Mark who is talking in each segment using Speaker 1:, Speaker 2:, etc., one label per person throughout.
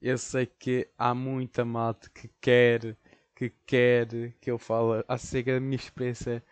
Speaker 1: eu sei que há muita malta que quer, que quer que eu fale acerca da minha experiência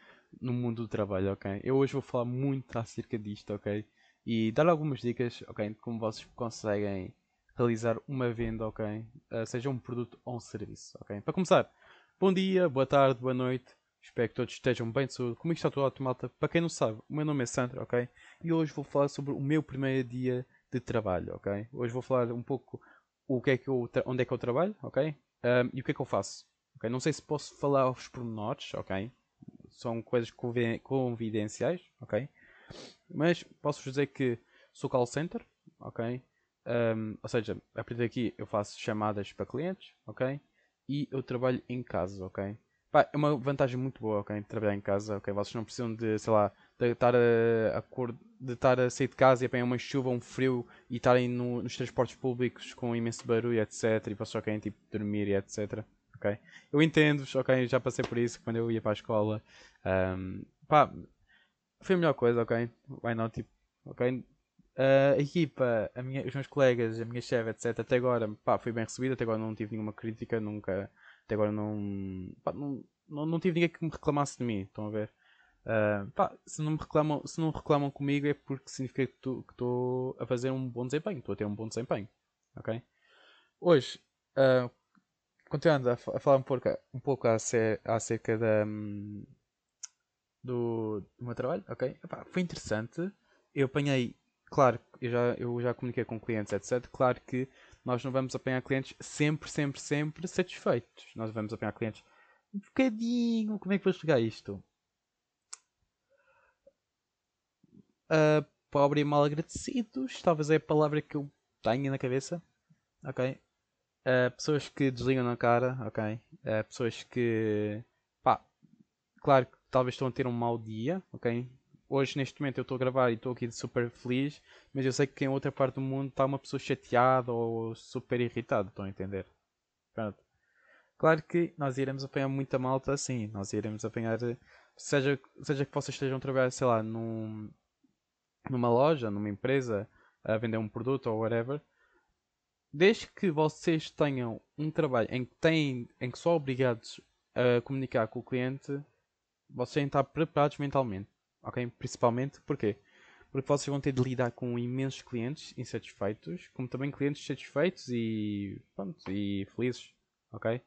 Speaker 1: no mundo do trabalho, ok? Eu hoje vou falar muito acerca disto, ok? E dar algumas dicas, ok? De como vocês conseguem realizar uma venda, ok? Uh, seja um produto ou um serviço, ok? Para começar, bom dia, boa tarde, boa noite. Espero que todos estejam bem de saúde. Como é está tudo malta? Para quem não sabe, o meu nome é Sandra, ok? E hoje vou falar sobre o meu primeiro dia de trabalho, ok? Hoje vou falar um pouco o que é que eu onde é que eu trabalho, ok? Um, e o que é que eu faço. Okay? Não sei se posso falar aos pormenores, ok? São coisas confidenciais, ok? Mas posso dizer que sou call center, ok? Um, ou seja, a partir daqui eu faço chamadas para clientes, ok? E eu trabalho em casa, ok? Pá, é uma vantagem muito boa, ok? Trabalhar em casa, ok? Vocês não precisam de, sei lá, de estar a, a de estar a sair de casa e apanhar uma chuva, um frio e estarem no, nos transportes públicos com imenso barulho, etc. E vocês só querem tipo dormir e etc. Ok? Eu entendo-vos, ok? Já passei por isso quando eu ia para a escola. Um, pá, foi a melhor coisa, ok? Why not? Tipo, ok? Uh, a equipa, a minha, os meus colegas, a minha chefe, etc. Até agora, pá, foi bem recebida. Até agora não tive nenhuma crítica, nunca. Até agora não. Pá, não, não, não tive ninguém que me reclamasse de mim. Estão a ver? Uh, pá, se não me reclamam, se não reclamam comigo é porque significa que estou a fazer um bom desempenho, estou a ter um bom desempenho, ok? Hoje, uh, continuando a, a, falar um pouco, um pouco acerca da, do, do meu trabalho, ok? Epá, foi interessante, eu apanhei, claro, eu já, eu já comuniquei com clientes, etc. Claro que nós não vamos apanhar clientes sempre, sempre, sempre satisfeitos. Nós vamos apanhar clientes um bocadinho, como é que vou explicar isto? uh, pobre e mal agradecidos, talvez é a palavra que eu tenho na cabeça, ok? Uh, pessoas que desligam na cara, ok? Uh, pessoas que, pá, claro que talvez estão a ter um mau dia, ok? Hoje, neste momento, eu estou a gravar e estou aqui super feliz, mas eu sei que em outra parte do mundo está uma pessoa chateada ou super irritada, estão a entender? Pronto. Claro que nós iremos apanhar muita malta assim, nós iremos apanhar, seja, seja que vocês estejam a trabalhar, sei lá, num, numa loja, numa empresa, a vender um produto ou whatever, desde que vocês tenham um trabalho em que, têm, em que são obrigados a comunicar com o cliente, vocês têm estar preparados mentalmente. Ok? Principalmente porquê? Porque vocês vão ter de lidar com imensos clientes insatisfeitos, como também clientes satisfeitos e, pronto, e felizes. Ok?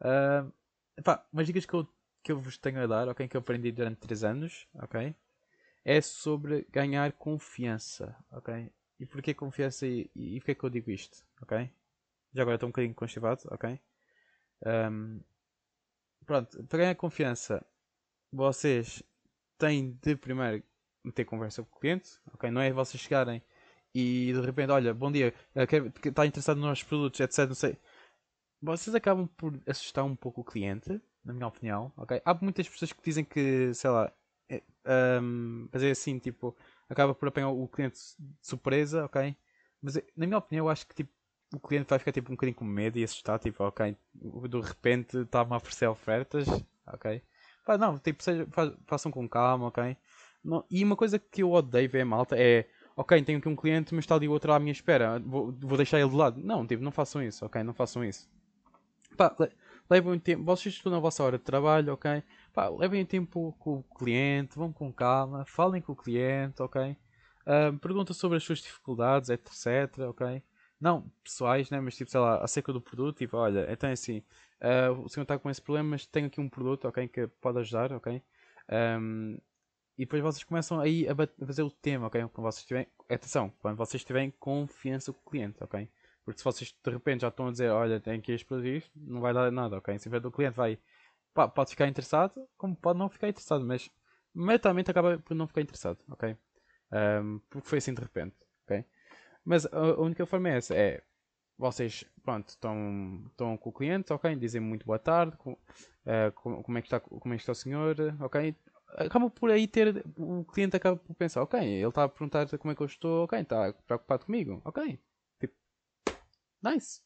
Speaker 1: Uh, epá, umas dicas que eu, que eu vos tenho a dar, ok? Que eu aprendi durante 3 anos, ok? é sobre ganhar confiança, ok? E porquê confiança e, e, e porquê que eu digo isto, ok? Já agora estou um bocadinho constipado, ok? Um, pronto, para ganhar confiança, vocês têm de primeiro meter conversa com o cliente, ok? Não é vocês chegarem e de repente, olha, bom dia, está interessado nos nossos produtos, etc. Não sei. Vocês acabam por assustar um pouco o cliente, na minha opinião, ok? Há muitas pessoas que dizem que, sei lá, um, fazer assim, tipo, acaba por apanhar o cliente de surpresa, ok? Mas na minha opinião, eu acho que tipo, o cliente vai ficar tipo, um bocadinho com medo e assustado, tipo, ok, de repente está-me a oferecer ofertas, ok? Pá, não, tipo, seja, façam com calma, ok? Não, e uma coisa que eu odeio ver malta é, ok, tenho aqui um cliente, mas está ali outro à minha espera, vou, vou deixar ele de lado. Não, tipo, não façam isso, ok? Não façam isso. Pá, levem tempo, vocês estão na vossa hora de trabalho, ok? Pá, levem tempo com o cliente, vão com calma, falem com o cliente, ok? Uh, pergunta sobre as suas dificuldades, etc, ok? Não pessoais, né? Mas tipo, sei lá, acerca do produto, tipo, olha, então é assim, uh, o senhor está com esse problema, mas tenho aqui um produto, ok, que pode ajudar, ok? Um, e depois vocês começam aí a, fazer o tema, ok? Quando vocês tiverem, atenção, quando vocês tiverem confiança com o cliente, ok? Porque se vocês de repente já estão a dizer, olha, tem aqui este produto, não vai dar nada, ok? Se o cliente vai pode ficar interessado, como pode não ficar interessado, mas metamente acaba por não ficar interessado, ok? Um, porque foi assim de repente, ok? Mas a, única forma é essa, é vocês, pronto, estão, estão com o cliente, ok? Dizem muito boa tarde, com, uh, como, é que está, como é que está o senhor, ok? Acaba por aí ter, o cliente acaba por pensar, ok, ele está a perguntar como é que eu estou, ok, está preocupado comigo, ok? Tipo, nice.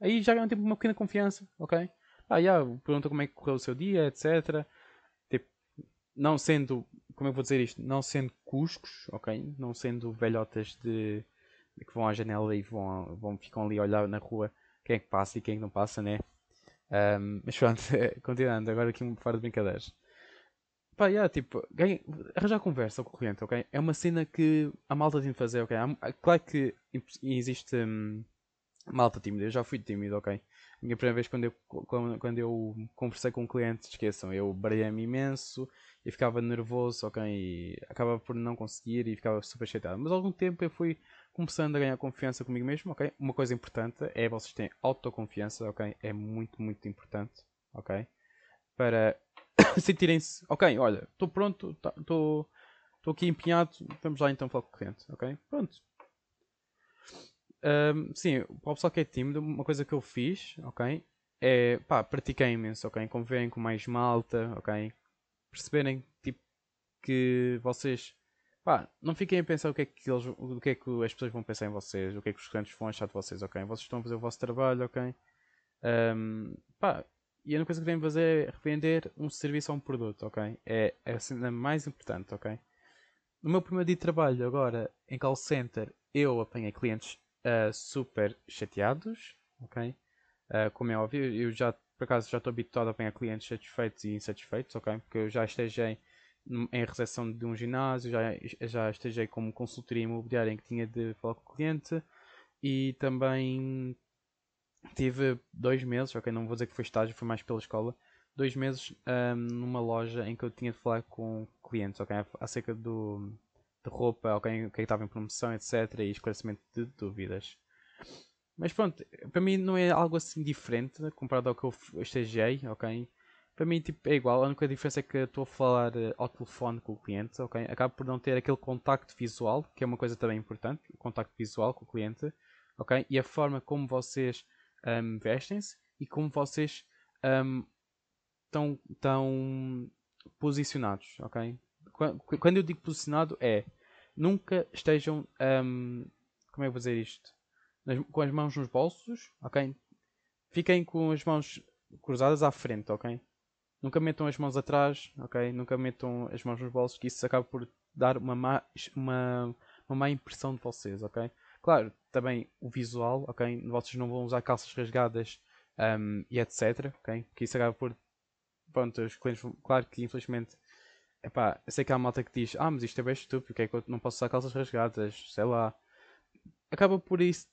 Speaker 1: Aí já um tipo uma pequena confiança, ok? ah, yeah, pergunta como é que correu o seu dia, etc. Tipo, não sendo, como é que vou dizer isto? Não sendo cuscos, ok? Não sendo velhotas de, que vão à janela e vão, vão ficam ali a olhar na rua quem é que passa e quem é que não passa, né? Um, mas pronto, continuando, agora aqui um fora de brincadeiras. Pá, yeah, tipo, ganha, arranjar conversa com o cliente, ok? É uma cena que a malta tem de fazer, ok? Claro que existe hum, malta tímida, eu já fui tímido, ok? A minha primeira vez quando eu, quando, quando eu conversei com um cliente, esqueçam, eu baralhei-me imenso e ficava nervoso, ok? E acabava por não conseguir e ficava super chateado. Mas algum tempo eu fui começando a ganhar confiança comigo mesmo, ok? Uma coisa importante é vocês terem autoconfiança, ok? É muito, muito importante, ok? Para sentirem-se, ok, olha, estou pronto, estou tá, aqui empenhado, vamos lá então falar com o cliente, ok? Pronto. Um, sim, para o pessoal que é tímido, uma coisa que eu fiz, ok? É, pá, pratiquei imenso, ok? Convivem com mais malta, ok? Perceberem, tipo, que vocês Pá, não fiquem a pensar o que, é que eles, o que é que as pessoas vão pensar em vocês, o que é que os clientes vão achar de vocês, ok? Vocês estão a fazer o vosso trabalho, ok? Um, pá, e a única coisa que devem fazer é revender um serviço ou um produto, ok? É, é a cena mais importante, ok? No meu primeiro dia de trabalho, agora, em call center, eu apanhei clientes uh, super chateados, ok? Uh, como é óbvio, eu já, por acaso, já estou habituado a apanhar clientes satisfeitos e insatisfeitos, ok? Porque eu já estejei em recepção de um ginásio, já, já estejei como consultoria imobiliária em que tinha de falar com o cliente e também tive dois meses, ok, não vou dizer que foi estágio, foi mais pela escola, dois meses um, numa loja em que eu tinha de falar com clientes, ok, acerca do, de roupa, ok, o que é estava em promoção, etc, e esclarecimento de dúvidas. Mas pronto, para mim não é algo assim diferente comparado ao que eu estagiei, ok? Para mim tipo, é igual, a única diferença é que estou a falar uh, ao telefone com o cliente, ok? Acabo por não ter aquele contacto visual, que é uma coisa também importante, o contacto visual com o cliente, ok? E a forma como vocês um, vestem-se e como vocês um, estão, estão posicionados, ok? Quando eu digo posicionado é nunca estejam um, como é que eu vou dizer isto? com as mãos nos bolsos, ok? Fiquem com as mãos cruzadas à frente, ok? Nunca metam as mãos atrás, ok? Nunca metam as mãos nos bolsos, que isso acaba por dar uma má, uma, uma má impressão de vocês, ok? Claro, também o visual, ok? Vocês não vão usar calças rasgadas um, e etc, ok? Que isso acaba por. Pronto, os clientes. Claro que infelizmente. Epá, eu sei que há malta que diz: Ah, mas isto é bem estúpido, porque é que eu não posso usar calças rasgadas? Sei lá. Acaba por isso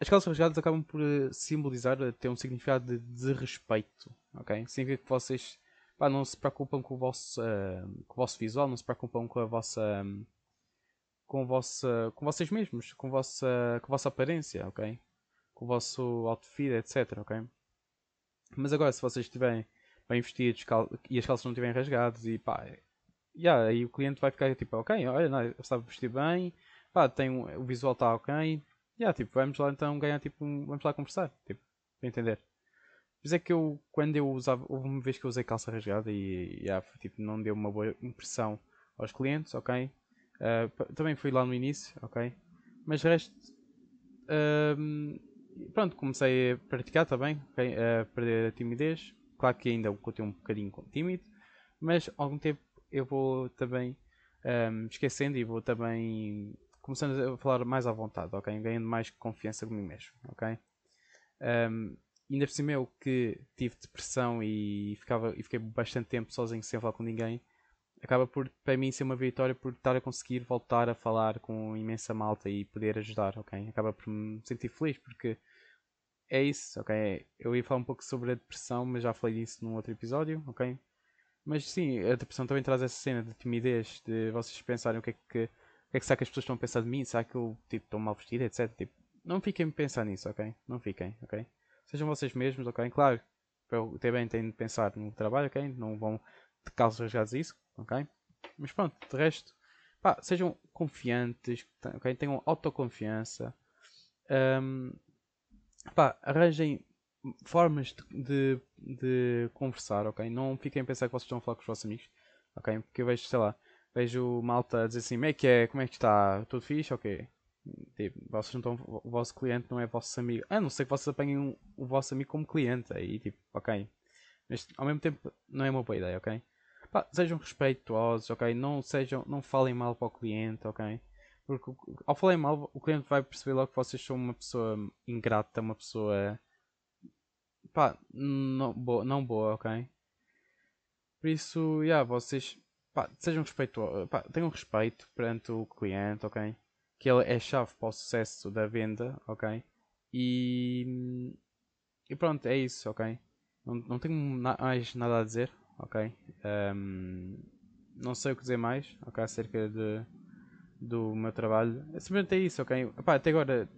Speaker 1: as calças rasgadas acabam por eh, simbolizar, eh, ter um significado de desrespeito, ok? Significa que vocês pá, não se preocupam com o, vosso, uh, com o vosso visual, não se preocupam com a vossa... Um, com, vossa, com vocês mesmos, com vossa, com a vossa aparência, ok? Com o vosso outfit, etc, ok? Mas agora, se vocês estiverem bem vestidos e as calças não estiverem rasgadas e pá, yeah, aí o cliente vai ficar tipo, ok, olha, não, estava vestido bem, pá, tem um, o visual está ok, yeah, tipo, vamos lá então ganhar, tipo, vamos lá conversar, tipo, para entender. Mas é que eu, quando eu usava, houve uma vez que eu usei calça rasgada e, yeah, tipo, não deu uma boa impressão aos clientes, ok? Uh, também fui lá no início, ok? Mas o resto, pronto, comecei a praticar também, ok? A perder a timidez. Claro que ainda continuo um bocadinho tímido, mas algum tempo eu vou também um, esquecendo e vou também começando a falar mais à vontade, ok? Ganhando mais confiança comigo mesmo, ok? Um, ainda por cima eu que tive depressão e, ficava, e fiquei bastante tempo sozinho sem falar com ninguém, acaba por, para mim, ser uma vitória por estar a conseguir voltar a falar com imensa malta e poder ajudar, ok? Acaba por me sentir feliz porque é isso, ok? Eu ia falar um pouco sobre a depressão, mas já falei disso num outro episódio, ok? Mas sim, a depressão também traz essa cena de timidez, de vocês pensarem o que é que que é que será que as pessoas estão a pensar de mim? Será que eu tipo, estou mal vestido, etc. Tipo, não fiquem a pensar nisso, ok? Não fiquem, ok? Sejam vocês mesmos, ok? Claro, também tenho de pensar no trabalho, ok? Não vão de calças rasgadas isso, ok? Mas pronto, de resto, pá, sejam confiantes, ok? Tenham autoconfiança. Um, pá, arranjem formas de, de, de, conversar, ok? Não fiquem a pensar que vocês estão a falar com os vossos amigos, ok? Porque eu vejo, sei lá, vejo malta a dizer assim, como é que é, como é que está, tudo fixe, ok. Tipo, vocês não estão, o vosso cliente não é vosso amigo. A não ser que vocês apanhem o vosso amigo como cliente, aí tipo, ok. Mas ao mesmo tempo não é uma boa ideia, ok? Pá, sejam respeitosos, ok? Não sejam, não falem mal para o cliente, ok? Porque ao falar mal, o cliente vai perceber logo que vocês são uma pessoa ingrata, uma pessoa. pá, não boa, não boa ok? Por isso, yeah, vocês pá, sejam pá, tenham respeito perante o cliente, ok? Que ele é chave para o sucesso da venda, ok? E, e pronto, é isso, ok? Não, não tenho mais nada a dizer, ok? Um, não sei o que dizer mais, ok? Acerca de, do meu trabalho. É simplesmente é isso, ok? Pá, até agora,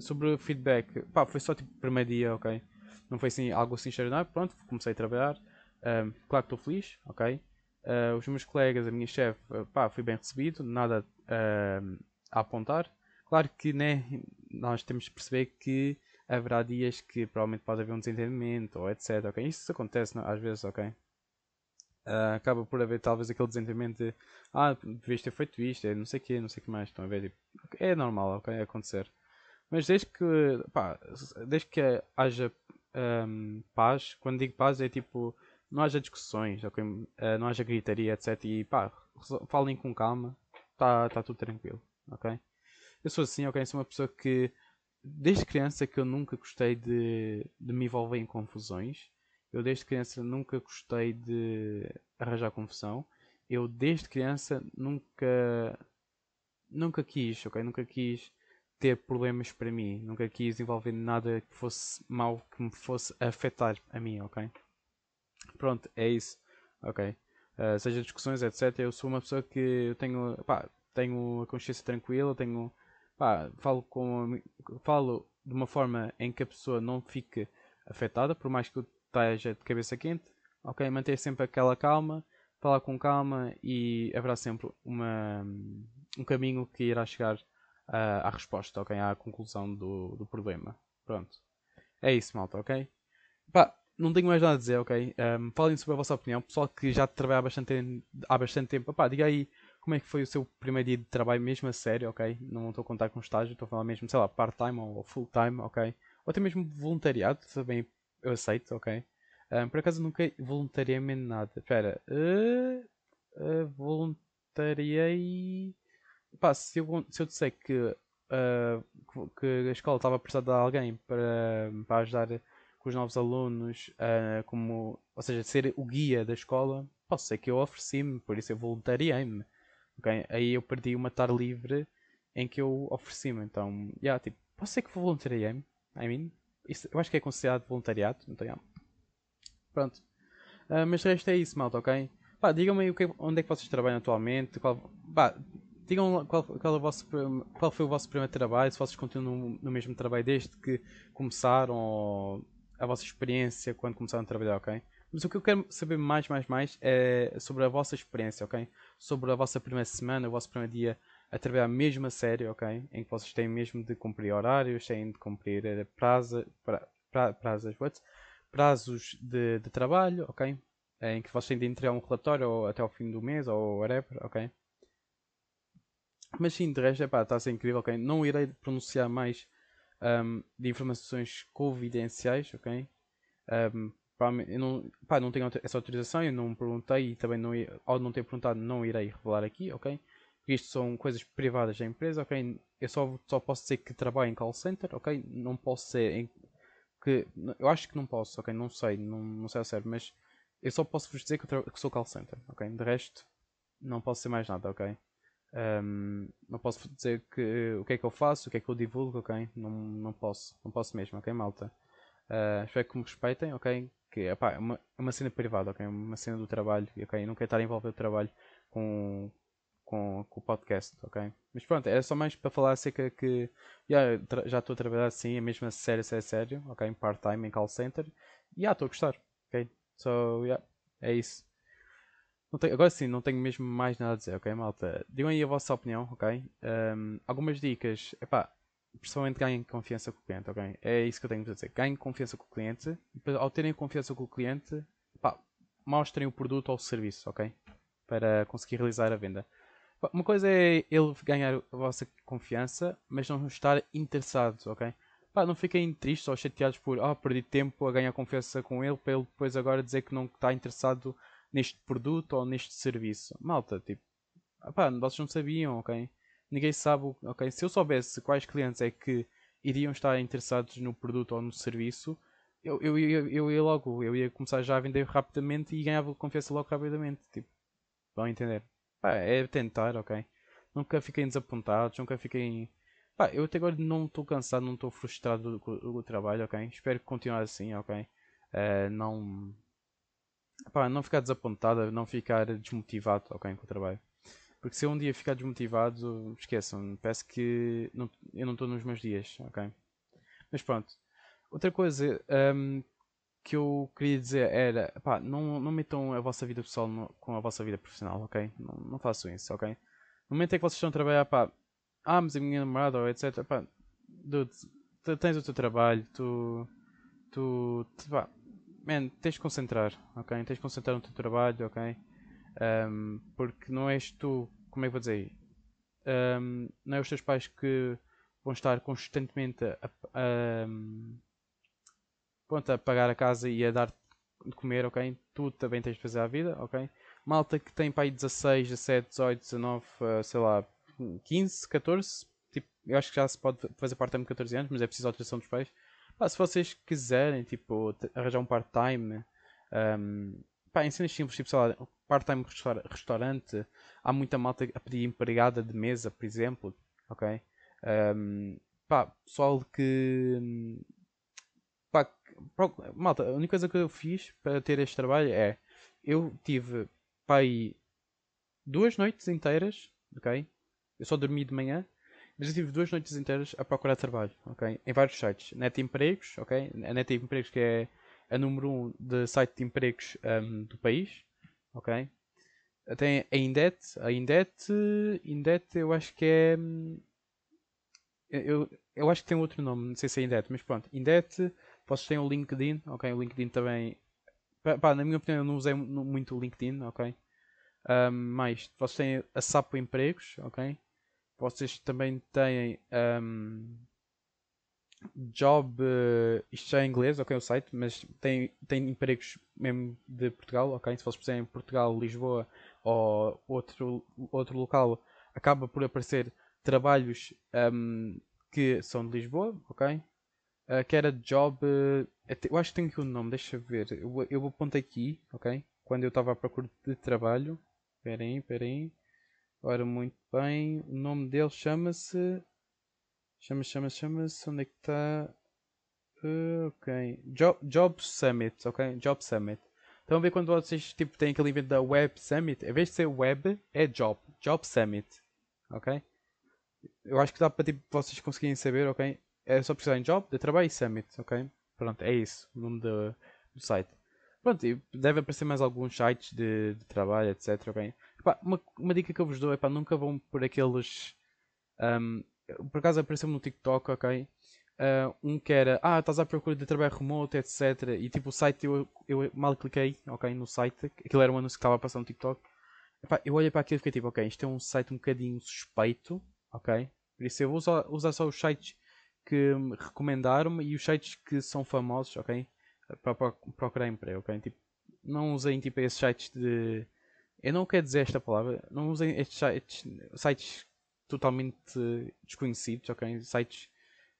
Speaker 1: sobre o feedback, pá, foi só tipo primeiro dia, ok? Não foi assim algo assim extraordinário, pronto, comecei a trabalhar. Um, claro que estou feliz, ok? Uh, os meus colegas, a minha chefe, pá, fui bem recebido, nada uh, a apontar. Claro que né, nós temos de perceber que haverá dias que provavelmente pode haver um desentendimento ou etc. Ok? Isso acontece não? às vezes, ok? Uh, acaba por haver talvez aquele desentendimento de ah, devias ter feito isto, é não sei o que, não sei o que mais. Estão a ver? Tipo, é normal, ok? acontecer. Mas desde que, pá, desde que haja um, paz, quando digo paz é tipo, não haja discussões, okay? Uh, não haja gritaria, etc. E pá, falem com calma, está tá tudo tranquilo, ok? Eu sou assim, ok? Sou uma pessoa que desde criança que eu nunca gostei de, de me envolver em confusões. Eu desde criança nunca gostei de arranjar confusão. Eu desde criança nunca nunca quis, ok? Nunca quis ter problemas para mim. Nunca quis envolver nada que fosse mal, que me fosse afetar a mim, ok? Pronto, é isso, ok? Uh, seja discussões, etc. Eu sou uma pessoa que tenho, pá, tenho a consciência tranquila, tenho pá, falo, com, falo de uma forma em que a pessoa não fique afetada, por mais que eu esteja de cabeça quente, ok? Manter sempre aquela calma, falar com calma e haverá sempre uma, um caminho que irá chegar uh, à resposta, ok? À conclusão do, do problema. Pronto. É isso, malta, ok? Pá, não tenho mais nada a dizer, ok? Um, falem sobre a vossa opinião. Pessoal que já trabalha há bastante, há bastante tempo, pá, diga aí como é que foi o seu primeiro dia de trabalho mesmo a sério, ok? Não estou a contar com estágio, estou a falar mesmo, sei lá, part-time ou full-time, ok? Ou até mesmo voluntariado, também eu aceito, ok? Um, por acaso nunca voluntariei nada. Espera, uh, uh, voluntariei. Pá, se eu, se eu disser que, uh, que a escola estava precisada de alguém para, para ajudar com os novos alunos, como, ou seja, ser o guia da escola, posso ser que eu ofereci-me, por isso eu voluntariei-me. Okay? Aí eu perdi uma tarde livre em que eu ofereci-me. Então, yeah, tipo, posso ser que voluntariei-me. I mean, isso, eu acho que é considerado voluntariado. Então, yeah. Pronto. Uh, mas o resto é isso, malta, ok? Pá, digam-me onde é que vocês trabalham atualmente. Qual, pá, digam qual, qual, é vosso, qual, foi o vosso primeiro trabalho, se vocês continuam no, no mesmo trabalho desde que começaram, ou a vossa experiência quando começaram a trabalhar, ok? Mas o que eu quero saber mais, mais, mais é sobre a vossa experiência, ok? Sobre a vossa primeira semana, o vosso primeiro dia a trabalhar mesmo a sério, ok? Em que vocês têm mesmo de cumprir horários, têm de cumprir eh, prazo, pra, pra, prazos, what? prazos de, de trabalho, ok? Em que vocês têm de entregar um relatório ou até ao fim do mês ou whatever, ok? Mas sim, de resto, está a ser incrível, ok? Não irei pronunciar mais um, de informações confidenciais, ok? Um, eu não, pá, não tenho essa autorização, eu não perguntei e também não, ao não ter perguntado não irei revelar aqui, ok? Isto são coisas privadas da empresa, ok? Eu só, só posso dizer que trabalho em call center, ok? Não posso ser em, que eu acho que não posso, ok? Não sei, não, não sei a sério, mas eu só posso vos dizer que, que sou call center, ok? De resto, não posso ser mais nada, ok? Um, não posso dizer que, o que é que eu faço, o que é que eu divulgo, ok? Não, não posso, não posso mesmo, ok, malta? Uh, espero que me respeitem, ok? que epá, é uma, é uma cena privada, ok? Uma cena do trabalho, ok? Não quero estar a envolver o trabalho com, com, com o podcast, ok? Mas pronto, era só mais para falar acerca que yeah, já estou a trabalhar assim, a mesma sério, sério, sério, ok? Em part-time, em call center, e yeah, estou a gostar, ok? So, yeah, é isso. Tenho, agora sim, não tenho mesmo mais nada a dizer, ok, malta? Digam aí a vossa opinião, ok? Um, algumas dicas, epá, pessoalmente ganhem confiança com o cliente, ok? É isso que eu tenho para dizer. Ganhem confiança com o cliente. E ao terem confiança com o cliente, pá, mostrem o produto ou o serviço, ok? Para conseguir realizar a venda. Uma coisa é ele ganhar a vossa confiança, mas não estar interessado, ok? Pá, não fiquem tristes ou chateados por oh, perdi tempo a ganhar confiança com ele para ele depois agora dizer que não está interessado neste produto ou neste serviço. Malta, tipo, pá, vocês não sabiam, ok? ninguém sabe, ok? Se eu soubesse quais clientes é que iriam estar interessados no produto ou no serviço, eu, eu, eu, eu ia logo, eu ia começar já a vender rapidamente e ganhava confiança logo rapidamente. Tipo, vão entender? Pá, é tentar, ok? Nunca fiquem desapontados, nunca fiquem. Pá, eu até agora não estou cansado, não estou frustrado com o, trabalho, ok? Espero que continue assim, ok? Uh, não. Pá, não ficar desapontado, não ficar desmotivado, ok? Com o trabalho. Porque se eu um dia ficar desmotivado, esqueçam, parece que não, eu não estou nos meus dias, ok? Mas pronto. Outra coisa um, que eu queria dizer era, pá, não, não metam a vossa vida pessoal no, com a vossa vida profissional, ok? Não, não façam isso, ok? No momento em que vocês estão a trabalhar, pá, ah, mas a minha namorada, ou etc, pá, dude, tens o teu trabalho, tu, tu, tu pá, man, tens de concentrar, ok? Tens de concentrar no teu trabalho, ok? Um, porque não és tu, como é que vou dizer? Um, não é os teus pais que vão estar constantemente a, a, a, pronto, a pagar a casa e a dar de comer, ok? Tu também tens de fazer a vida, ok? Malta que tem pai 16, 17, 18, 19, uh, sei lá, 15, 14, tipo, eu acho que já se pode fazer part-time com 14 anos, mas é preciso autorização dos pais. Pá, se vocês quiserem, tipo, arranjar um part-time, um, em cenas simples, tipo, sei lá, part-time restaurante, há muita malta a pedir empregada de mesa, por exemplo, ok? Um, pá, pessoal que. Pá, malta, a única coisa que eu fiz para ter este trabalho é. Eu tive, pá, aí duas noites inteiras, ok? Eu só dormi de manhã, mas eu tive duas noites inteiras a procurar trabalho, ok? Em vários sites. Net Empregos, ok? A Net Empregos que é a número 1 um de site de empregos um, do país, ok? Tem a Indet, a Indet, Indet eu acho que é hum, eu, eu acho que tem outro nome, não sei se é Indet, mas pronto, Indet, vocês têm o LinkedIn, ok? O LinkedIn também. Pá, na minha opinião, eu não usei muito o LinkedIn, ok? Um, mais, vocês têm a Sapo Empregos, ok? Vocês também têm um, Job, uh, isto já é em inglês, ok? O site, mas tem, tem empregos mesmo de Portugal, ok? Se vocês puserem Portugal, Lisboa ou outro, outro local, acaba por aparecer trabalhos um, que são de Lisboa, ok? Uh, que era job. Uh, eu acho que tem aqui o um nome, deixa eu ver. Eu, eu apontei aqui, ok? Quando eu estava à procura de trabalho. Espera aí. Ora, muito bem. O nome dele chama-se. Chama-se, chama-se, chama-se. Onde é que está? Uh, ok. Job, Job Summit, ok? Job Summit. Estão a ver quando vocês tipo, têm aquele evento da Web Summit? Em vez de ser Web, é Job. Job Summit. Ok? eu acho que dá para tipo, vocês conseguirem saber, ok? É só precisar em job, de trabalho e summit, ok? Pronto, é isso, o nome do, do site. Pronto, e deve aparecer mais alguns sites de, de trabalho, etc, ok? Epá, uma, uma dica que eu vos dou é para nunca vão por aqueles. Um, por acaso apareceu no TikTok, ok? Uh, um que era, ah, estás à procura de trabalho remoto, etc. E tipo, o site eu, eu mal cliquei, ok, no site, aquilo era um anúncio que estava a passar no TikTok. Epá, eu olhei para aquilo e fiquei tipo, ok, isto é um site um bocadinho suspeito, ok? Por isso eu vou usar, usar só os sites que me recomendaram e os sites que são famosos, ok? Para procurar emprego, ok? Tipo, não usem tipo esses sites de. Eu não quero dizer esta palavra, não usem estes sites, sites totalmente desconhecidos, ok? Sites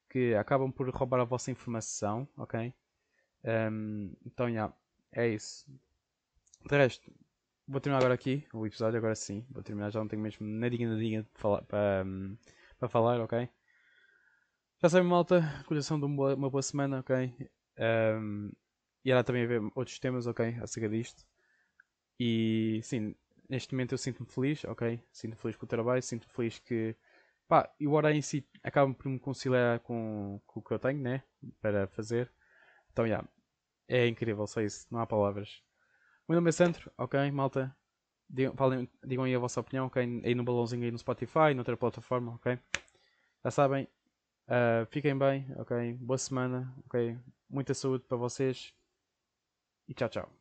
Speaker 1: que acabam por roubar a vossa informação, ok? Um, então, yeah, é isso. De resto, vou terminar agora aqui o episódio, agora sim. Vou terminar, já não tenho mesmo nadinha, nadinha falar, para, um, para falar, ok? Já sabem, malta, coração de uma, uma boa semana, ok? Um, e irá também haver outros temas, ok? Acerca disto. E sim, neste momento eu sinto-me feliz, ok? Sinto-me feliz com o trabalho, sinto-me feliz que. Pá, o hora em si acaba por me conciliar com, com o que eu tenho, né? Para fazer. Então, já. Yeah, é incrível, só isso, não há palavras. O meu nome é Sandro, ok, malta? Digam, falem, digam aí a vossa opinião, ok? Aí no balãozinho aí no Spotify, noutra plataforma, ok? Já sabem. Uh, fiquem bem, ok? Boa semana, ok? Muita saúde para vocês. E tchau, tchau.